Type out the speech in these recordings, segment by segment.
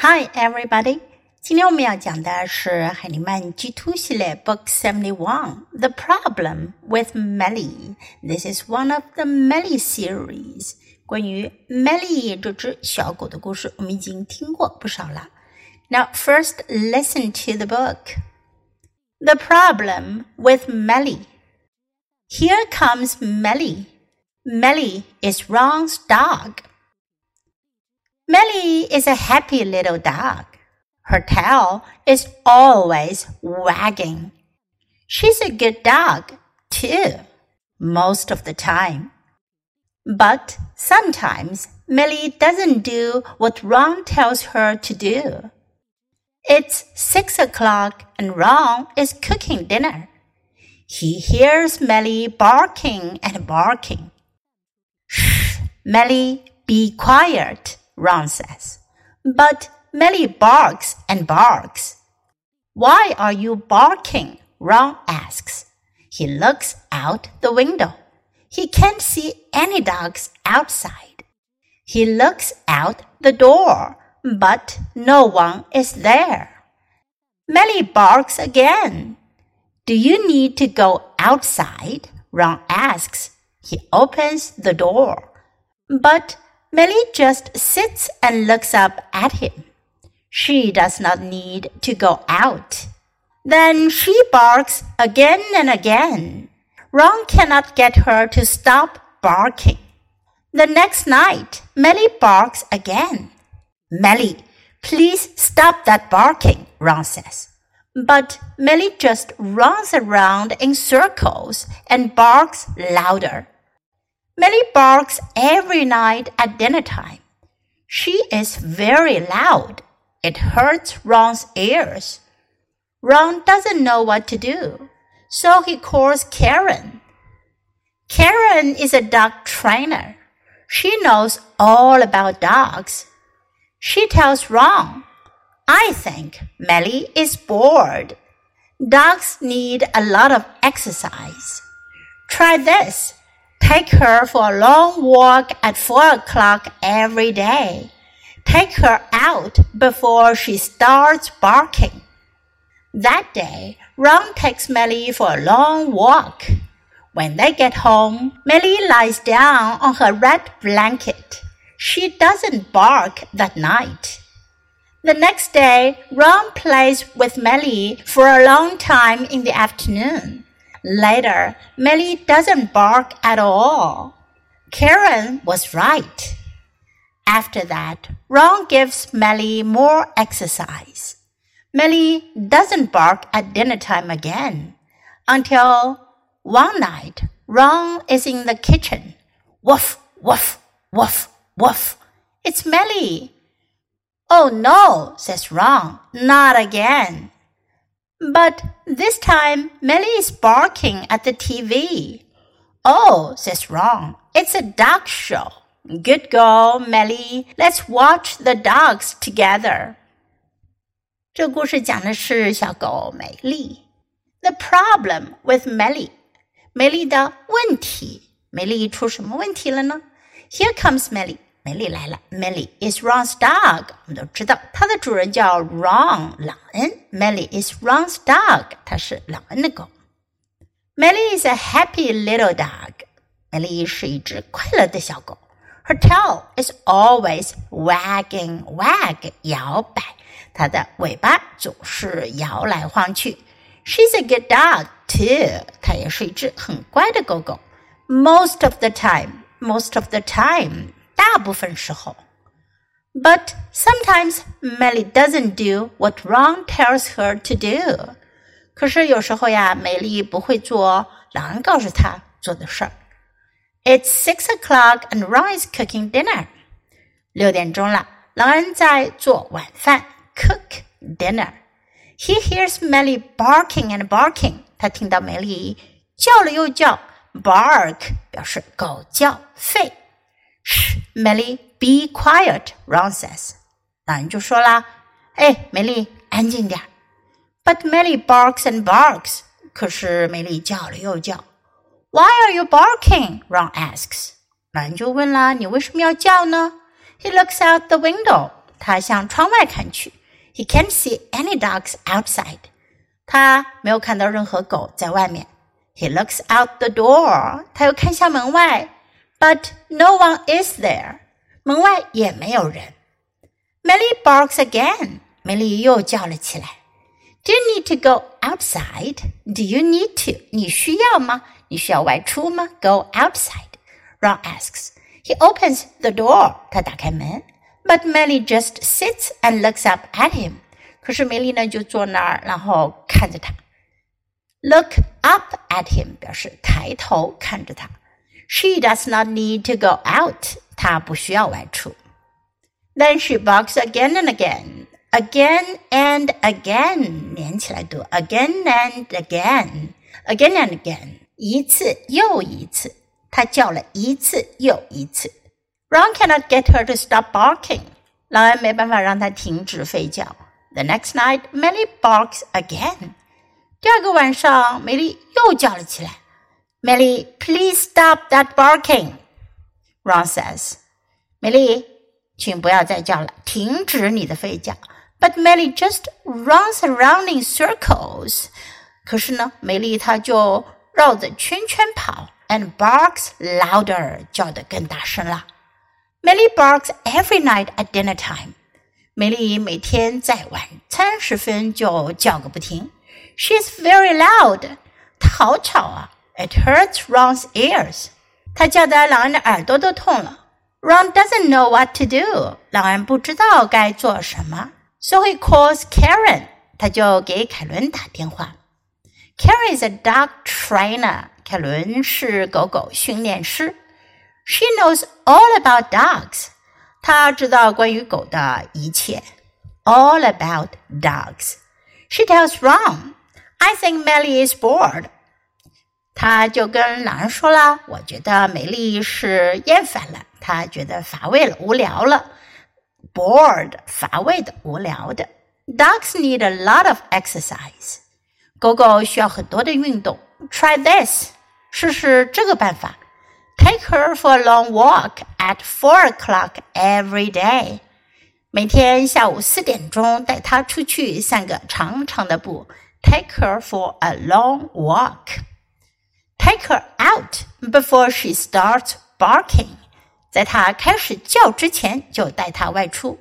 Hi, everybody. 今天我们要讲的是海尼曼 G2 系列 Book Seventy One, The Problem with Meli. This is one of the Meli series. 关于 Meli 这只小狗的故事，我们已经听过不少了。Now, first, listen to the book. The problem with Meli. Here comes Meli. Meli is Ron's dog. Meli is a happy little dog. Her tail is always wagging. She's a good dog, too, most of the time. But sometimes Meli doesn't do what Ron tells her to do. It's six o'clock and Ron is cooking dinner. He hears Meli barking and barking. Shh, Meli, be quiet. Ron says. But Meli barks and barks. Why are you barking? Ron asks. He looks out the window. He can't see any dogs outside. He looks out the door, but no one is there. Meli barks again. Do you need to go outside? Ron asks. He opens the door. But Meli just sits and looks up at him. She does not need to go out. Then she barks again and again. Ron cannot get her to stop barking. The next night, Meli barks again. Meli, please stop that barking, Ron says. But Meli just runs around in circles and barks louder. Meli barks every night at dinner time. She is very loud. It hurts Ron's ears. Ron doesn't know what to do, so he calls Karen. Karen is a dog trainer. She knows all about dogs. She tells Ron, I think Meli is bored. Dogs need a lot of exercise. Try this. Take her for a long walk at four o'clock every day. Take her out before she starts barking. That day, Ron takes Meli for a long walk. When they get home, Meli lies down on her red blanket. She doesn't bark that night. The next day, Ron plays with Meli for a long time in the afternoon. Later, Meli doesn't bark at all. Karen was right. After that, Ron gives Meli more exercise. Meli doesn't bark at dinner time again until one night Ron is in the kitchen. Woof, woof, woof, woof. It's Meli. Oh no, says Ron, not again. But this time, Meli is barking at the TV. Oh, says Ron, it's a dog show. Good girl, Meli. Let's watch the dogs together. 这故事讲的是小狗美丽。The problem with Meli，美丽的问题。美丽出什么问题了呢？Here comes Meli. 梅丽来了，Meli is Ron's dog。我们都知道，它的主人叫 Ron 朗恩。Meli is Ron's dog，它是朗恩的狗。Meli is a happy little dog。梅丽是一只快乐的小狗。Her tail is always wagging wag，摇摆，它的尾巴总是摇来晃去。She's a good dog too。它也是一只很乖的狗狗。Most of the time. Most of the time。大部分时候。But sometimes Meli doesn't do what Ron tells her to do. 可是有时候呀，美丽不会做狼告诉她做的事儿。It's six o'clock and Ron is cooking dinner。六点钟了，狼人在做晚饭，cook dinner。He hears Meli barking and barking。他听到梅丽叫了又叫，bark 表示狗叫、吠。Shh, Meli, be quiet. Ron says. 那人就说啦：“哎，梅丽，安静点。” But Meli barks and barks. 可是美丽叫了又叫。Why are you barking? Ron asks. 那人就问啦：“你为什么要叫呢？”He looks out the window. 他向窗外看去。He can't see any dogs outside. 他没有看到任何狗在外面。He looks out the door. 他又看向门外。but no one is there. 门外也没有人。Meli barks again. Meli 又叫了起来。Do you need to go outside? Do you need to? 你需要吗？你需要外出吗？Go outside. Ron asks. He opens the door. 他打开门。But Meli just sits and looks up at him. 可是梅丽呢就坐那儿，然后看着他。Look up at him 表示抬头看着他。she does not need to go out. 她不需要外出。Then she barks again and again, again and again，连起来读，again and again, again and again，一次又一次，她叫了一次又一次。Ron cannot get her to stop barking，老安没办法让她停止吠叫。The next night, Meli barks again。第二个晚上，梅丽又叫了起来。Meli, please stop that barking. Ron says. Meli, 请不要再叫了，停止你的吠叫。But Meli just runs around in circles. 可是呢，美丽她就绕着圈圈跑，and barks louder，叫得更大声了。Meli barks every night at dinner time. 美丽每天在晚餐时分就叫个不停。She's very loud. 她好吵啊。it hurts Ron's ears. 他叫得朗恩的耳朵都痛了。Ron doesn't know what to do. 朗恩不知道该做什么，so he calls Karen. 他就给凯伦打电话。Karen is a dog trainer. 凯伦是狗狗训练师。She knows all about dogs. 她知道关于狗的一切。All about dogs. She tells Ron, "I think Meli is bored." 他就跟狼人说了：“我觉得美丽是厌烦了，他觉得乏味了，无聊了。Bored，乏味的，无聊的。Dogs need a lot of exercise. 狗狗需要很多的运动。Try this，试试这个办法。Take her for a long walk at four o'clock every day. 每天下午四点钟带她出去散个长长的步。Take her for a long walk. take her out before she starts barking. 在她开始叫之前就带她外出。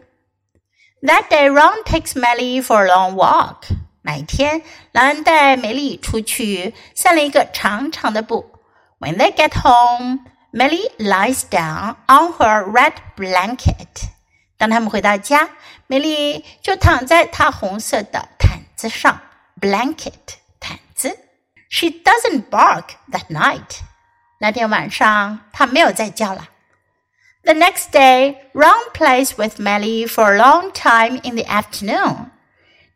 That day, Ron takes Meli for a long walk. 那一天，莱恩带美丽出去散了一个长长的步。When they get home, Meli lies down on her red blanket. 当他们回到家，美丽就躺在她红色的毯子上 （blanket）。she doesn't bark that night. 那天晚上她没有再叫了。The next day, Ron plays with Meli for a long time in the afternoon.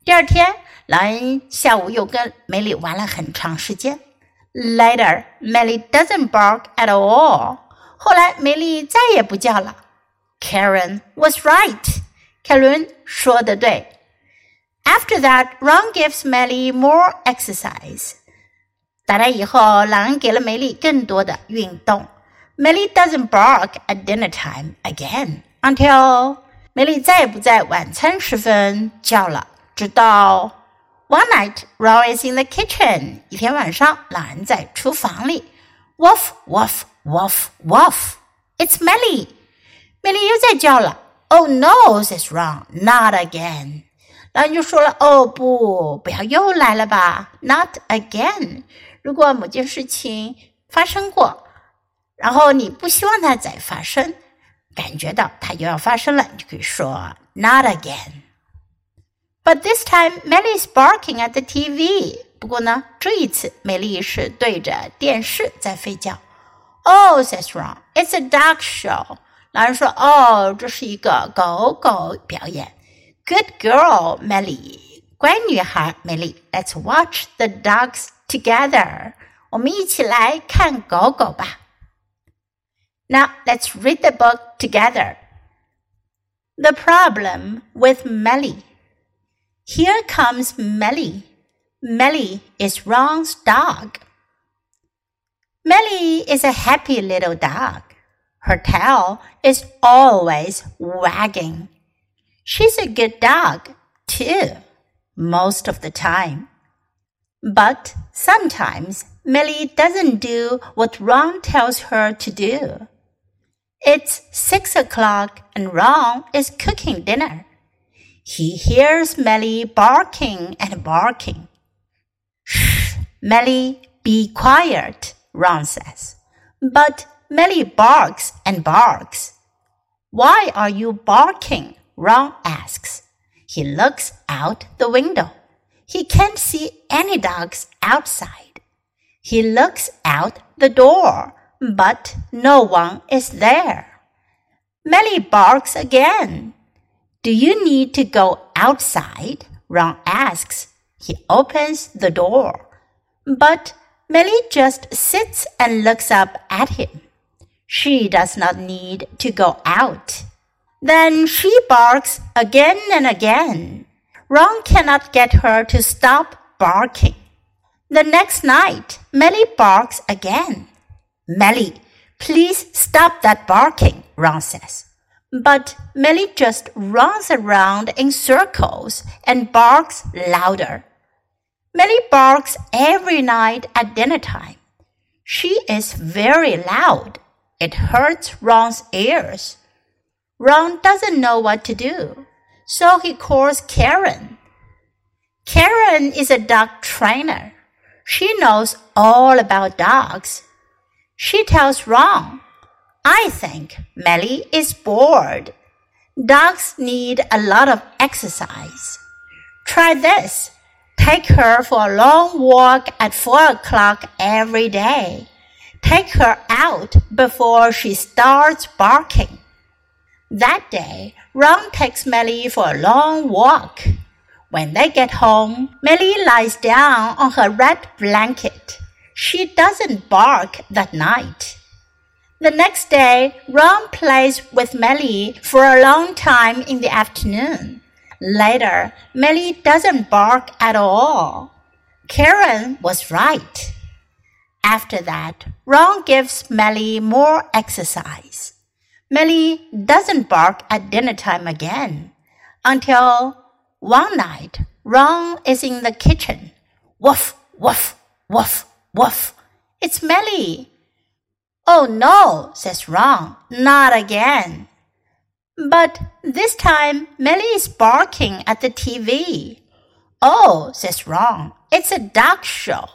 第二天，莱恩下午又跟梅里玩了很长时间。Later, Meli doesn't bark at all. 后来梅丽再也不叫了。Karen was right. Karen that, Ron gives Meli more exercise. 打来以后，老人给了梅丽更多的运动。Meli doesn't bark at dinner time again until 梅丽再也不在晚餐时分叫了，直到 one night Ron is in the kitchen。一天晚上，老人在厨房里，woof woof woof woof woof，it's Meli。梅丽又在叫了，Oh no，says Ron，not again。老人就说了，哦不，不要又来了吧，not again。如果某件事情发生过，然后你不希望它再发生，感觉到它又要发生了，你就可以说 Not again。But this time, Meli is barking at the TV. 不过呢，这一次，美丽是对着电视在吠叫。Oh, says Ron, it's a dog show。老人说：“哦，这是一个狗狗表演。” oh，Good girl, Meli。乖女孩美丽。Let's watch the dogs together. Now let's read the book together. The problem with Meli. Here comes Meli. Meli is Ron's dog. Meli is a happy little dog. Her tail is always wagging. She's a good dog, too, most of the time. But sometimes Meli doesn't do what Ron tells her to do. It's six o'clock and Ron is cooking dinner. He hears Meli barking and barking. Shh, Meli, be quiet, Ron says. But Meli barks and barks. Why are you barking? Ron asks. He looks out the window. He can't see any dogs outside. He looks out the door, but no one is there. Meli barks again. Do you need to go outside? Ron asks. He opens the door. But Meli just sits and looks up at him. She does not need to go out. Then she barks again and again. Ron cannot get her to stop barking. The next night, Meli barks again. Meli, please stop that barking, Ron says. But Meli just runs around in circles and barks louder. Meli barks every night at dinner time. She is very loud. It hurts Ron's ears. Ron doesn't know what to do so he calls Karen. Karen is a dog trainer. She knows all about dogs. She tells Ron, I think Meli is bored. Dogs need a lot of exercise. Try this. Take her for a long walk at four o'clock every day. Take her out before she starts barking. That day, Ron takes Meli for a long walk. When they get home, Meli lies down on her red blanket. She doesn't bark that night. The next day, Ron plays with Meli for a long time in the afternoon. Later, Meli doesn't bark at all. Karen was right. After that, Ron gives Meli more exercise. Meli doesn't bark at dinner time again until one night Ron is in the kitchen. Woof, woof, woof, woof. It's Meli. Oh no, says Ron, not again. But this time Meli is barking at the TV. Oh, says Ron, it's a dog show.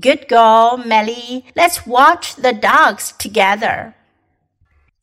Good girl, Meli. Let's watch the dogs together.